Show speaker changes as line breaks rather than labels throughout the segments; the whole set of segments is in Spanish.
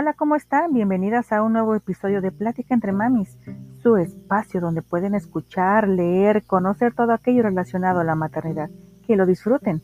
Hola, ¿cómo están? Bienvenidas a un nuevo episodio de Plática entre Mamis, su espacio donde pueden escuchar, leer, conocer todo aquello relacionado a la maternidad. Que lo disfruten.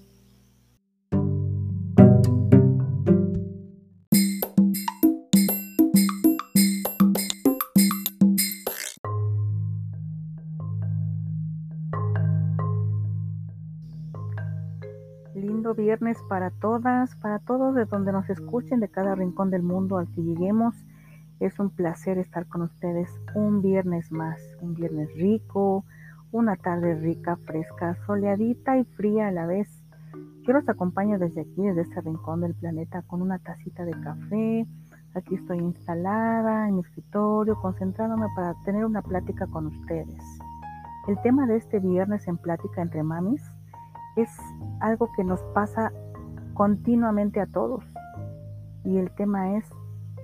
Viernes para todas, para todos de donde nos escuchen, de cada rincón del mundo al que lleguemos. Es un placer estar con ustedes un viernes más, un viernes rico, una tarde rica, fresca, soleadita y fría a la vez. Yo los acompaño desde aquí, desde este rincón del planeta, con una tacita de café. Aquí estoy instalada en mi escritorio, concentrándome para tener una plática con ustedes. El tema de este viernes en Plática entre Mamis es algo que nos pasa continuamente a todos. Y el tema es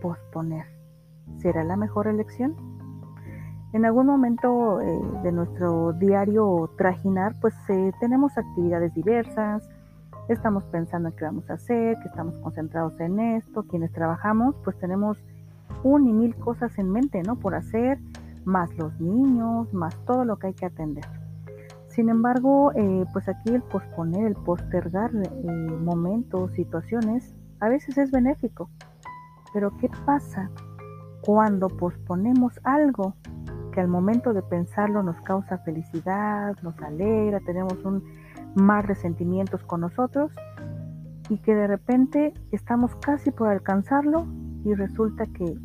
posponer. ¿Será la mejor elección? En algún momento eh, de nuestro diario trajinar, pues eh, tenemos actividades diversas, estamos pensando en qué vamos a hacer, que estamos concentrados en esto, quienes trabajamos, pues tenemos un y mil cosas en mente, ¿no? Por hacer, más los niños, más todo lo que hay que atender. Sin embargo, eh, pues aquí el posponer, el postergar eh, momentos, situaciones, a veces es benéfico. Pero ¿qué pasa cuando posponemos algo que al momento de pensarlo nos causa felicidad, nos alegra, tenemos un mar de sentimientos con nosotros y que de repente estamos casi por alcanzarlo y resulta que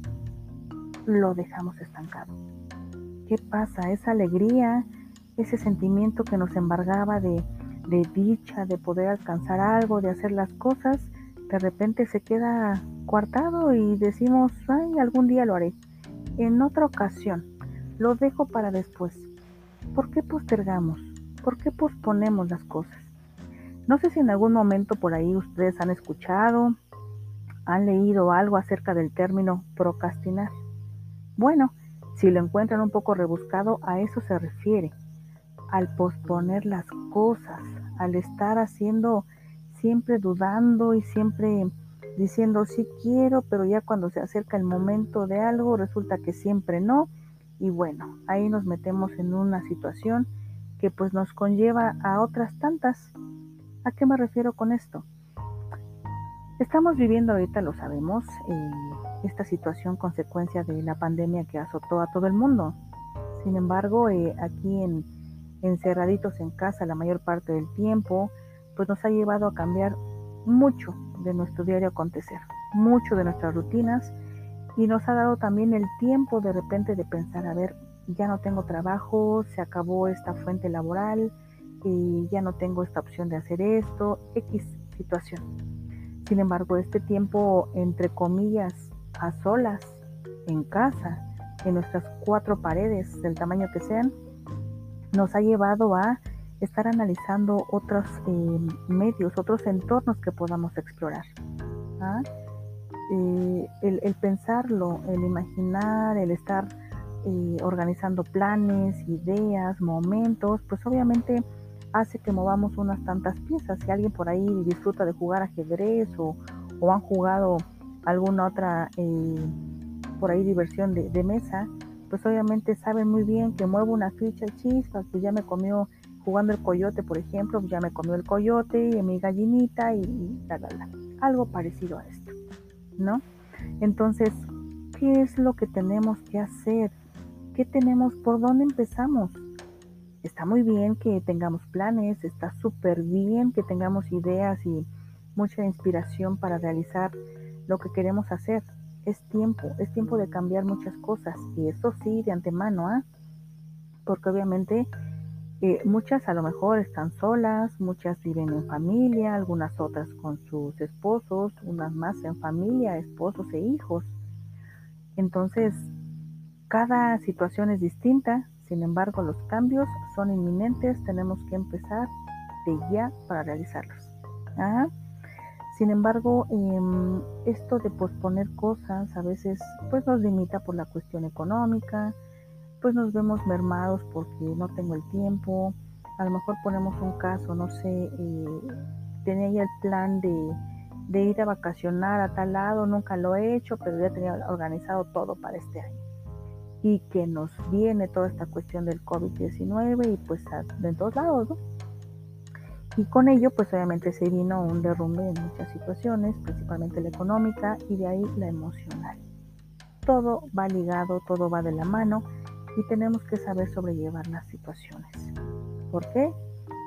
lo dejamos estancado? ¿Qué pasa? Esa alegría, ese sentimiento que nos embargaba de, dicha, de poder alcanzar algo, de hacer las cosas, de repente se queda coartado y decimos, ay, algún día lo haré. En otra ocasión, lo dejo para después. ¿Por qué postergamos? ¿Por qué posponemos las cosas? No sé si en algún momento por ahí ustedes han escuchado, han leído algo acerca del término procrastinar. Bueno, si lo encuentran un poco rebuscado, a eso se refiere al posponer las cosas, al estar haciendo siempre dudando y siempre diciendo sí quiero, pero ya cuando se acerca el momento de algo resulta que siempre no. Y bueno, ahí nos metemos en una situación que pues nos conlleva a otras tantas. ¿A qué me refiero con esto? Estamos viviendo ahorita, lo sabemos, eh, esta situación consecuencia de la pandemia que azotó a todo el mundo. Sin embargo, eh, aquí en, encerraditos en casa la mayor parte del tiempo, pues nos ha llevado a cambiar mucho de nuestro diario acontecer, mucho de nuestras rutinas y nos ha dado también el tiempo de repente de pensar, a ver, ya no tengo trabajo, se acabó esta fuente laboral, y ya no tengo esta opción de hacer esto, X situación. Sin embargo, este tiempo, entre comillas, a solas, en casa, en nuestras cuatro paredes, del tamaño que sean, nos ha llevado a estar analizando otros eh, medios, otros entornos que podamos explorar. ¿ah? Eh, el, pensarlo, el imaginar, el estar eh, organizando planes, ideas, momentos, pues obviamente hace que movamos unas tantas piezas. Si alguien por ahí disfruta de jugar ajedrez o, o han jugado alguna otra por ahí diversión de mesa, pues obviamente saben muy bien que muevo una ficha chispa, pues ya me comió jugando el coyote, por ejemplo, ya me comió el coyote y mi gallinita y, la, algo parecido a esto, ¿no? Entonces, ¿qué es lo que tenemos que hacer? ¿Qué tenemos? ¿Por dónde empezamos? Está muy bien que tengamos planes, está súper bien que tengamos ideas y mucha inspiración para realizar lo que queremos hacer es tiempo, es tiempo de cambiar muchas cosas y eso sí de antemano, ¿ah? porque obviamente eh, muchas a lo mejor están solas, muchas viven en familia, algunas otras con sus esposos, unas más en familia, esposos e hijos. Entonces, cada situación es distinta, sin embargo los cambios son inminentes, tenemos que empezar de ya para realizarlos. ¿ah? Sin embargo, em, esto de posponer cosas a veces pues nos limita por la cuestión económica, pues nos vemos mermados porque no tengo el tiempo, a lo mejor ponemos un caso, no sé, eh, tenía ya el plan de de ir a vacacionar a tal lado, nunca lo he hecho, pero ya tenía organizado todo para este año. Y que nos viene toda esta cuestión del COVID-19 y pues de todos lados, ¿no? Y con ello, pues obviamente se vino un derrumbe en muchas situaciones, principalmente la económica y de ahí la emocional. Todo va ligado, todo va de la mano y tenemos que saber sobrellevar las situaciones. ¿Por qué?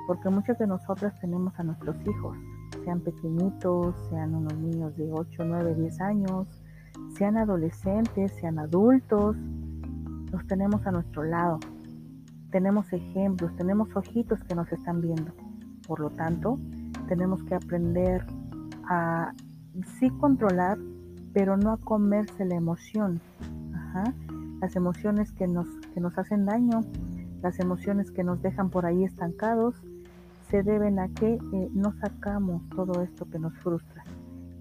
Porque muchos de nosotros tenemos a nuestros hijos, sean pequeñitos, sean unos niños de 8, 9, 10 años, sean adolescentes, sean adultos, los tenemos a nuestro lado. Tenemos ejemplos, tenemos ojitos que nos están viendo. Por lo tanto, tenemos que aprender a sí controlar, pero no a comerse la emoción. Las emociones que nos, que nos hacen daño, las emociones que nos dejan por ahí estancados, se deben a que eh, no sacamos todo esto que nos frustra.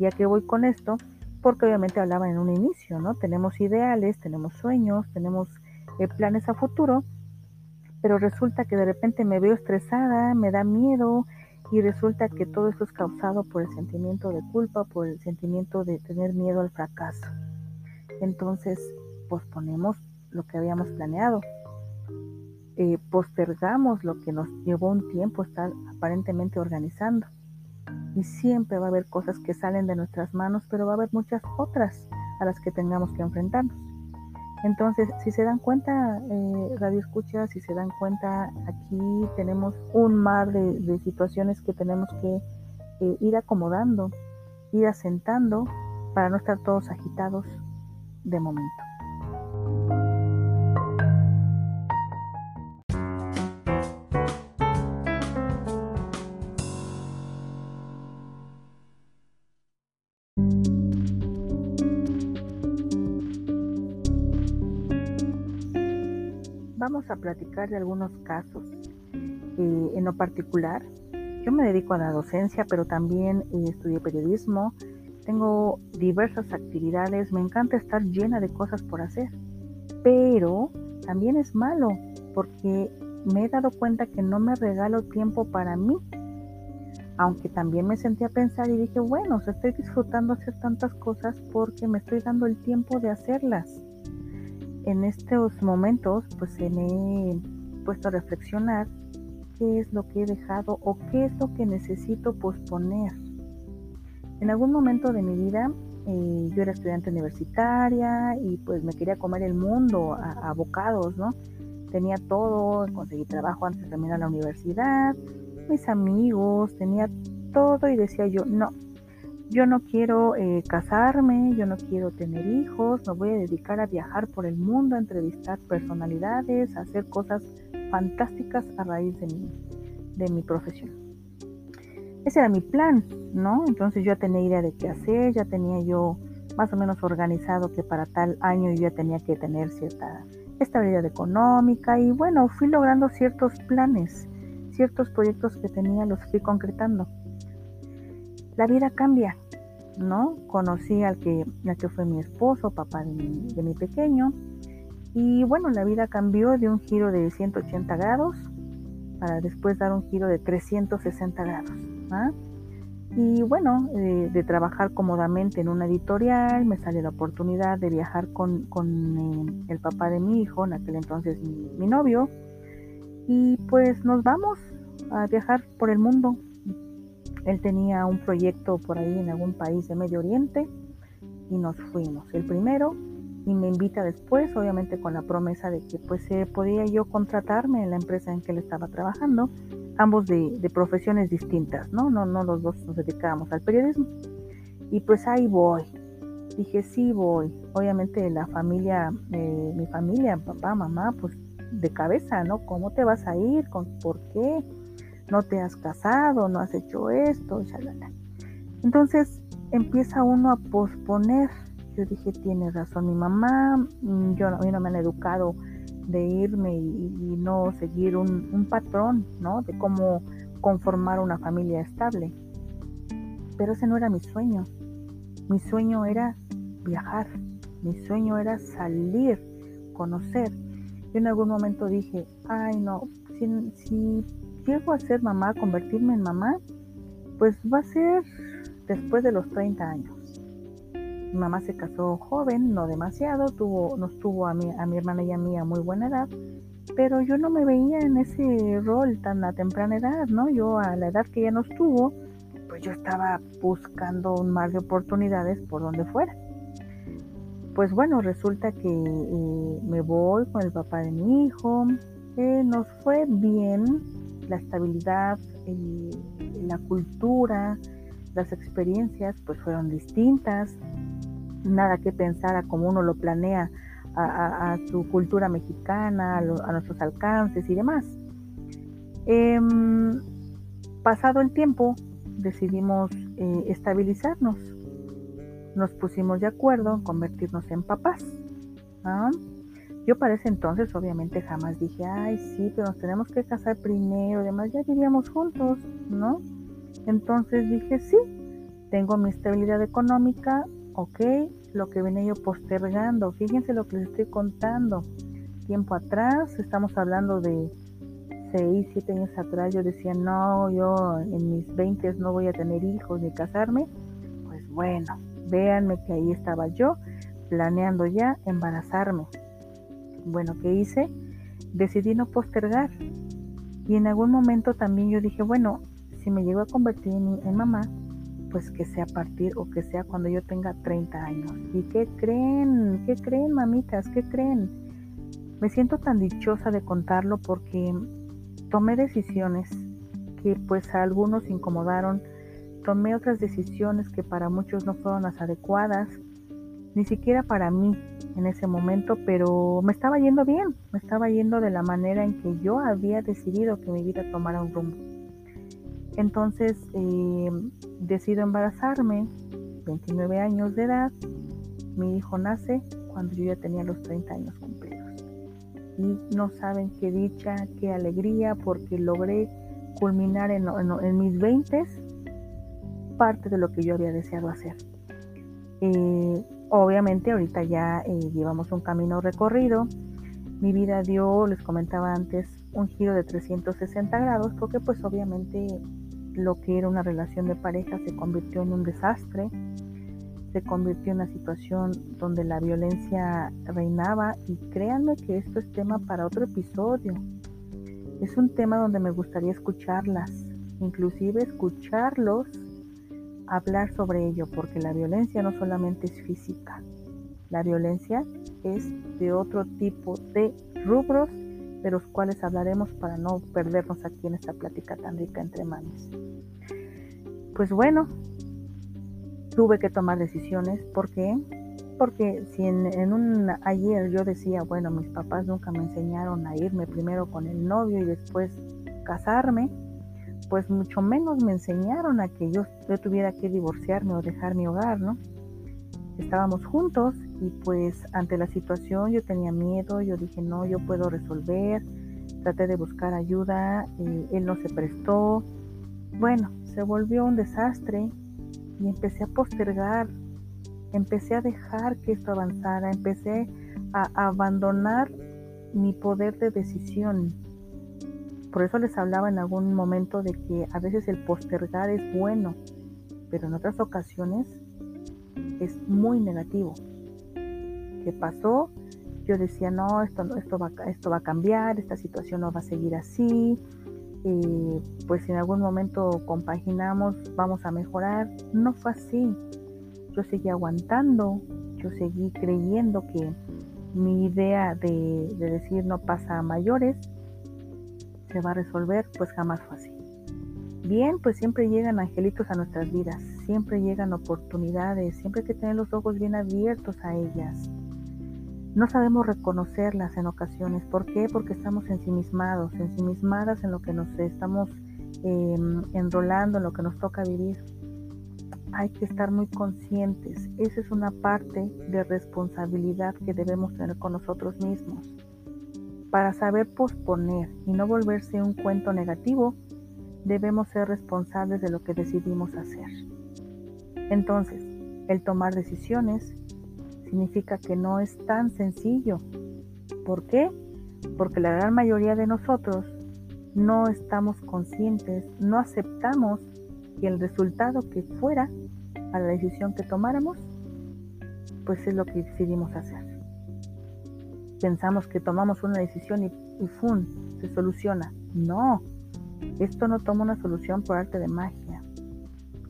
¿Y a qué voy con esto? Porque obviamente hablaba en un inicio, ¿no? Tenemos ideales, tenemos sueños, tenemos eh, planes a futuro, pero resulta que de repente me veo estresada, me da miedo y resulta que todo esto es causado por el sentimiento de culpa, por el sentimiento de tener miedo al fracaso. Entonces posponemos lo que habíamos planeado, eh, postergamos lo que nos llevó un tiempo estar aparentemente organizando. Y siempre va a haber cosas que salen de nuestras manos, pero va a haber muchas otras a las que tengamos que enfrentarnos. Entonces, si se dan cuenta, eh, Radio Escucha, si se dan cuenta, aquí tenemos un mar de, situaciones que tenemos que eh, ir acomodando, ir asentando para no estar todos agitados de momento. A platicar de algunos casos. Eh, en lo particular, yo me dedico a la docencia, pero también eh, estudié periodismo. Tengo diversas actividades, me encanta estar llena de cosas por hacer, pero también es malo porque me he dado cuenta que no me regalo tiempo para mí. Aunque también me sentí a pensar y dije, bueno, estoy disfrutando hacer tantas cosas porque me estoy dando el tiempo de hacerlas en estos momentos pues me he puesto a reflexionar qué es lo que he dejado o qué es lo que necesito posponer. En algún momento de mi vida eh, yo era estudiante universitaria y pues me quería comer el mundo a, a bocados, ¿no? Tenía todo, conseguí trabajo antes de terminar la universidad, mis amigos, tenía todo y decía yo, no, yo no quiero eh, casarme, yo no quiero tener hijos, me voy a dedicar a viajar por el mundo, a entrevistar personalidades, a hacer cosas fantásticas a raíz de mi, de mi profesión. Ese era mi plan, ¿no? Entonces yo tenía idea de qué hacer, ya tenía yo más o menos organizado que para tal año yo ya tenía que tener cierta estabilidad económica y bueno, fui logrando ciertos planes, ciertos proyectos que tenía los fui concretando la vida cambia, ¿no? Conocí al que, que fue mi esposo, papá de mi, pequeño, y bueno, la vida cambió de un giro de 180 grados para después dar un giro de 360 grados. ¿ah? Y bueno, eh, de trabajar cómodamente en una editorial, me sale la oportunidad de viajar con, eh, el papá de mi hijo, en aquel entonces mi novio, y pues nos vamos a viajar por el mundo él tenía un proyecto por ahí en algún país de Medio Oriente y nos fuimos. El primero y me invita después, obviamente con la promesa de que pues podía yo contratarme en la empresa en que él estaba trabajando, ambos de, profesiones distintas, ¿no? ¿no? No los dos nos dedicábamos al periodismo. Y pues ahí voy. Dije, sí voy. Obviamente la familia, eh, mi familia, papá, mamá, pues de cabeza, ¿no? ¿Cómo te vas a ir? ¿Por qué? No te has casado, no has hecho esto, Entonces empieza uno a posponer. Yo dije, tiene razón mi mamá, mm, yo, a mí no me han educado de irme y, no seguir un, un, patrón, ¿no? De cómo conformar una familia estable. Pero ese no era mi sueño. Mi sueño era viajar. Mi sueño era salir, conocer. Yo en algún momento dije, ay no, si, si llego a ser mamá, convertirme en mamá, pues va a ser después de los 30 años. Mi mamá se casó joven, no demasiado, tuvo, nos tuvo a mi, a mi hermana y a mí a muy buena edad, pero yo no me veía en ese rol tan a temprana edad, ¿no? Yo a la edad que ella nos tuvo, pues yo estaba buscando un mar de oportunidades por donde fuera. Pues bueno, resulta que eh, me voy con el papá de mi hijo, eh, nos fue bien, la estabilidad, la cultura, las experiencias pues fueron distintas, nada que pensar a cómo uno lo planea a, su cultura mexicana, a, nuestros alcances y demás. Em, pasado el tiempo, decidimos eh, estabilizarnos. Nos pusimos de acuerdo en convertirnos en papás. Yo para ese entonces obviamente jamás dije, ay, sí, pero nos tenemos que casar primero, además ya vivíamos juntos, ¿no? Entonces dije, sí, tengo mi estabilidad económica, ok, lo que venía yo postergando, fíjense lo que les estoy contando. Tiempo atrás, estamos hablando de 6, 7 años atrás, yo decía, no, yo en mis 20 no voy a tener hijos ni casarme. Pues bueno, véanme que ahí estaba yo planeando ya embarazarme. Bueno, ¿qué hice? Decidí no postergar. Y en algún momento también yo dije, bueno, si me llego a convertir en, mamá, pues que sea a partir o que sea cuando yo tenga 30 años. ¿Y qué creen? ¿Qué creen, mamitas? ¿Qué creen? Me siento tan dichosa de contarlo porque tomé decisiones que pues a algunos incomodaron, tomé otras decisiones que para muchos no fueron las adecuadas, ni siquiera para mí en ese momento, pero me estaba yendo bien, me estaba yendo de la manera en que yo había decidido que mi vida tomara un rumbo. Entonces eh, decido embarazarme, 29 años de edad, mi hijo nace cuando yo ya tenía los 30 años cumplidos. Y no saben qué dicha, qué alegría, porque logré culminar en, mis 20 parte de lo que yo había deseado hacer. Eh, obviamente ahorita ya eh, llevamos un camino recorrido. Mi vida dio, les comentaba antes, un giro de 360 grados porque pues obviamente lo que era una relación de pareja se convirtió en un desastre, se convirtió en una situación donde la violencia reinaba y créanme que esto es tema para otro episodio. Es un tema donde me gustaría escucharlas, inclusive escucharlos hablar sobre ello, porque la violencia no solamente es física, la violencia es de otro tipo de rubros de los cuales hablaremos para no perdernos aquí en esta plática tan rica entre manos. Pues bueno, tuve que tomar decisiones. ¿Por qué? Porque si en, un ayer yo decía, bueno, mis papás nunca me enseñaron a irme primero con el novio y después casarme, pues mucho menos me enseñaron a que yo, yo tuviera que divorciarme o dejar mi hogar, ¿no? Estábamos juntos y pues ante la situación yo tenía miedo, yo dije, no, yo puedo resolver, traté de buscar ayuda, eh, él no se prestó. Bueno, se volvió un desastre y empecé a postergar, empecé a dejar que esto avanzara, empecé a abandonar mi poder de decisión. Por eso les hablaba en algún momento de que a veces el postergar es bueno, pero en otras ocasiones es muy negativo. ¿Qué pasó? Yo decía, no, esto, esto, va, esto va a cambiar, esta situación no va a seguir así, eh, pues en algún momento compaginamos, vamos a mejorar. No fue así. Yo seguí aguantando, yo seguí creyendo que mi idea de, de decir no pasa a mayores se va a resolver, pues jamás fue así. Bien, pues siempre llegan angelitos a nuestras vidas, siempre llegan oportunidades, siempre hay que tener los ojos bien abiertos a ellas. No sabemos reconocerlas en ocasiones. ¿Por qué? Porque estamos ensimismados, ensimismadas en lo que nos estamos em, enrolando, en lo que nos toca vivir. Hay que estar muy conscientes. Esa es una parte de responsabilidad que debemos tener con nosotros mismos. Para saber posponer y no volverse un cuento negativo, debemos ser responsables de lo que decidimos hacer. Entonces, el tomar decisiones significa que no es tan sencillo. ¿Por qué? Porque la gran mayoría de nosotros no estamos conscientes, no aceptamos que el resultado que fuera a la decisión que tomáramos, pues es lo que decidimos hacer. Pensamos que tomamos una decisión y, y ¡fum! se soluciona. No, esto no toma una solución por arte de magia.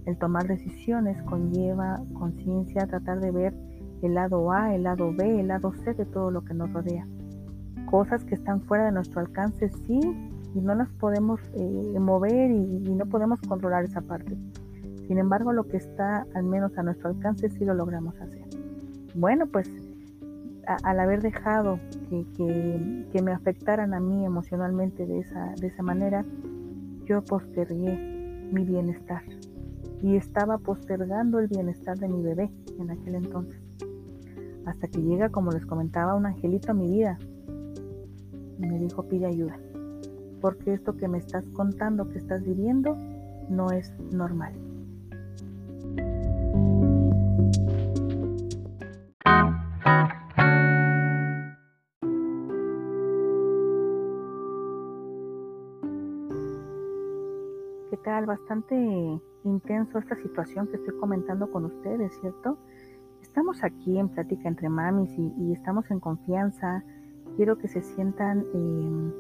El tomar decisiones conlleva conciencia, tratar de ver el lado A, el lado B, el lado C de todo lo que nos rodea. Cosas que están fuera de nuestro alcance, sí, y no las podemos eh, mover y, no podemos controlar esa parte. Sin embargo, lo que está al menos a nuestro alcance sí lo logramos hacer. Bueno, pues al haber dejado que, que, me afectaran a mí emocionalmente de esa, de esa manera, yo postergué mi bienestar y estaba postergando el bienestar de mi bebé en aquel entonces. Hasta que llega, como les comentaba, un angelito a mi vida y me dijo, pide ayuda, porque esto que me estás contando, que estás viviendo, no es normal. Bastante intenso esta situación que estoy comentando con ustedes, ¿cierto? Estamos aquí en plática entre mamis y, estamos en confianza. Quiero que se sientan em,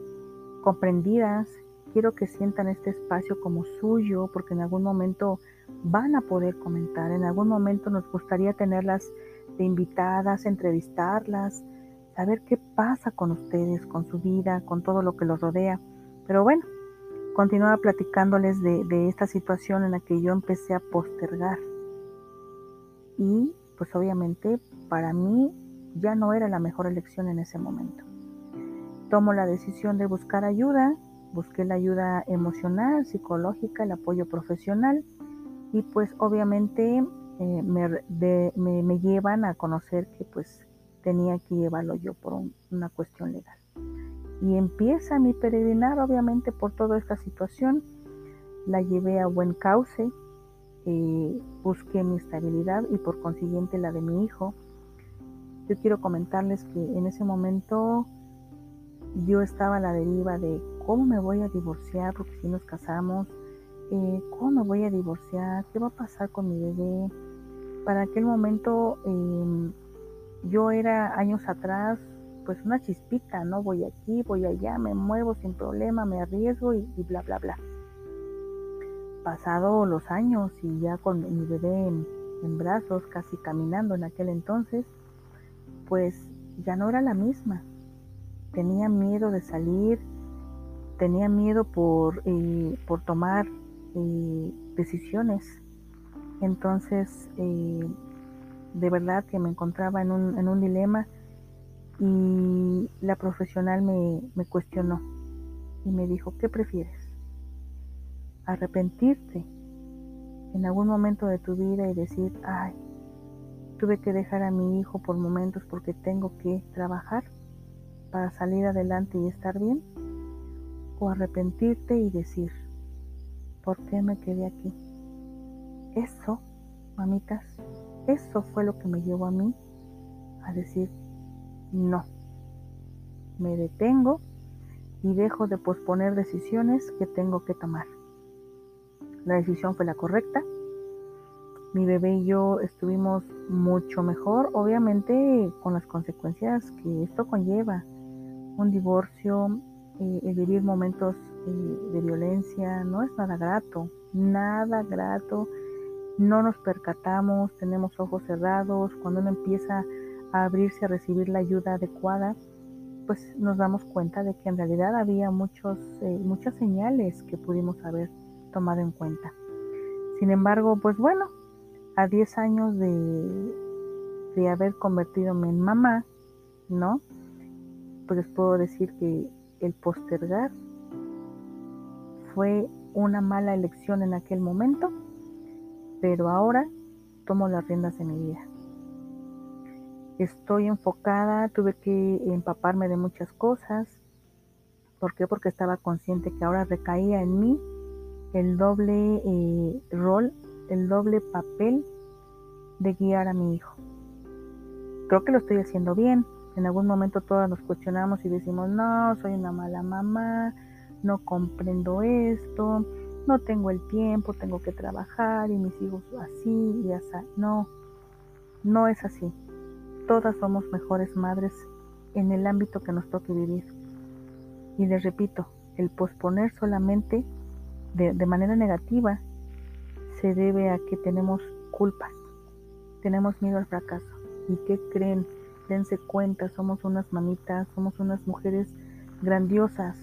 comprendidas, quiero que sientan este espacio como suyo, porque en algún momento van a poder comentar, en algún momento nos gustaría tenerlas de invitadas, entrevistarlas, saber qué pasa con ustedes, con su vida, con todo lo que los rodea. Pero bueno, continuaba platicándoles de, esta situación en la que yo empecé a postergar. Y pues obviamente para mí ya no era la mejor elección en ese momento. Tomo la decisión de buscar ayuda, busqué la ayuda emocional, psicológica, el apoyo profesional y pues obviamente eh, me, llevan a conocer que pues tenía que llevarlo yo por una cuestión legal. Y empieza mi peregrinar, obviamente, por toda esta situación. La llevé a buen cauce, eh, busqué mi estabilidad y por consiguiente la de mi hijo. Yo quiero comentarles que en ese momento yo estaba a la deriva de cómo me voy a divorciar, porque si nos casamos, eh, cómo me voy a divorciar, qué va a pasar con mi bebé. Para aquel momento em, yo era años atrás pues una chispita, ¿no? Voy aquí, voy allá, me muevo sin problema, me arriesgo y, bla, bla, bla. Pasado los años y ya con mi bebé en, brazos, casi caminando en aquel entonces, pues ya no era la misma. Tenía miedo de salir, tenía miedo por, eh, por tomar eh, decisiones. Entonces, eh, de verdad que me encontraba en un, en un dilema y la profesional me, cuestionó y me dijo, ¿qué prefieres? ¿Arrepentirte en algún momento de tu vida y decir, ay, tuve que dejar a mi hijo por momentos porque tengo que trabajar para salir adelante y estar bien? ¿O arrepentirte y decir, ¿por qué me quedé aquí? Eso, mamitas, eso fue lo que me llevó a mí a decir, no. Me detengo y dejo de posponer decisiones que tengo que tomar. La decisión fue la correcta. Mi bebé y yo estuvimos mucho mejor, obviamente con las consecuencias que esto conlleva. Un divorcio, eh, vivir momentos eh, de violencia, no es nada grato, nada grato. No nos percatamos, tenemos ojos cerrados. Cuando uno empieza a abrirse a recibir la ayuda adecuada, pues nos damos cuenta de que en realidad había muchos, eh, muchas señales que pudimos haber tomado en cuenta. Sin embargo, pues bueno, a 10 años de, de haber convertido en mamá, ¿no? Pues les puedo decir que el postergar fue una mala elección en aquel momento, pero ahora tomo las riendas de mi vida estoy enfocada, tuve que empaparme de muchas cosas. ¿Por qué? Porque estaba consciente que ahora recaía en mí el doble eh, rol, el doble papel de guiar a mi hijo. Creo que lo estoy haciendo bien. En algún momento todas nos cuestionamos y decimos, no, soy una mala mamá, no comprendo esto, no tengo el tiempo, tengo que trabajar y mis hijos así y así. No, no es así. Todas somos mejores madres en el ámbito que nos toque vivir. Y les repito, el posponer solamente de, manera negativa se debe a que tenemos culpas, tenemos miedo al fracaso. ¿Y qué creen? Dense cuenta, somos unas mamitas, somos unas mujeres grandiosas.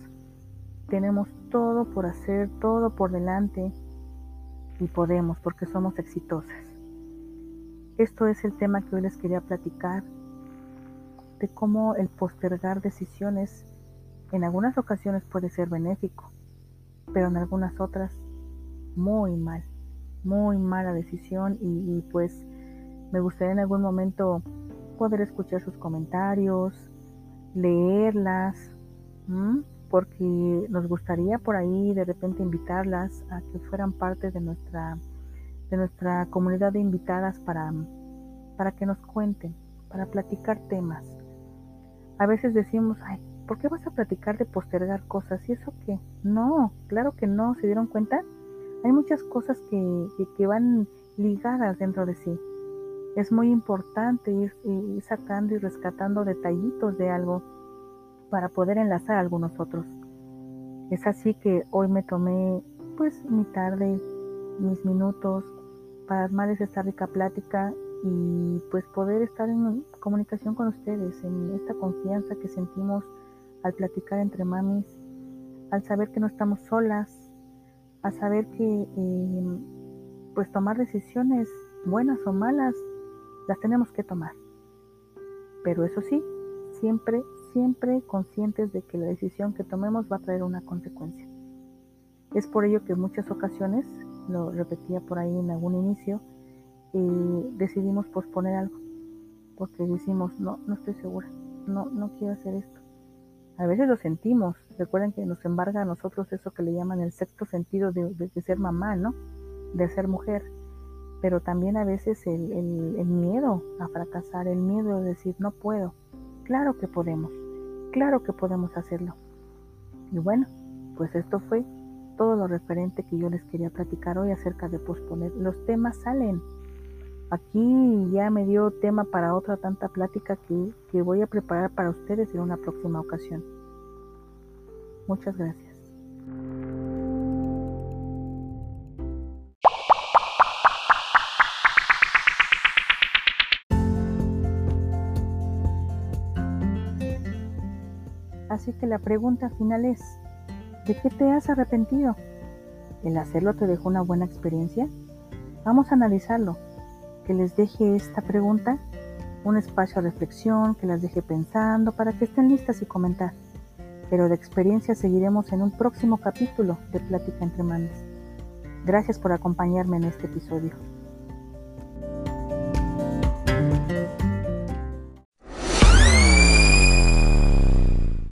Tenemos todo por hacer, todo por delante y podemos porque somos exitosas. Esto es el tema que hoy les quería platicar, de cómo el postergar decisiones en algunas ocasiones puede ser benéfico, pero en algunas otras muy mal, muy mala decisión y, pues me gustaría en algún momento poder escuchar sus comentarios, leerlas, porque nos gustaría por ahí de repente invitarlas a que fueran parte de nuestra, de nuestra comunidad de invitadas para, para que nos cuenten, para platicar temas. A veces decimos, ay, ¿por qué vas a platicar de postergar cosas? ¿Y eso qué? No, claro que no, ¿se dieron cuenta? Hay muchas cosas que, que, van ligadas dentro de sí. Es muy importante ir, ir sacando y rescatando detallitos de algo para poder enlazar algunos otros. Es así que hoy me tomé pues mi tarde, mis minutos para armarles esta rica plática y pues poder estar en comunicación con ustedes, en esta confianza que sentimos al platicar entre mamis, al saber que no estamos solas, a saber que eh, pues tomar decisiones buenas o malas las tenemos que tomar. Pero eso sí, siempre siempre conscientes de que la decisión que tomemos va a traer una consecuencia. Es por ello que en muchas ocasiones, lo repetía por ahí en algún inicio, eh, decidimos posponer algo, porque decimos, no, no estoy segura, no, no quiero hacer esto. A veces lo sentimos, recuerden que nos embarga a nosotros eso que le llaman el sexto sentido de, ser mamá, ¿no? De ser mujer. Pero también a veces el, el miedo a fracasar, el miedo de decir, no puedo. Claro que podemos claro que podemos hacerlo. Y bueno, pues esto fue todo lo referente que yo les quería platicar hoy acerca de posponer. Los temas salen. Aquí ya me dio tema para otra tanta plática que, que voy a preparar para ustedes en una próxima ocasión. Muchas gracias. Así que la pregunta final es, ¿de qué te has arrepentido? ¿El hacerlo te dejó una buena experiencia? Vamos a analizarlo. Que les deje esta pregunta un espacio de reflexión, que las deje pensando para que estén listas y comentar. Pero de experiencia seguiremos en un próximo capítulo de Plática entre Manos. Gracias por acompañarme en este episodio.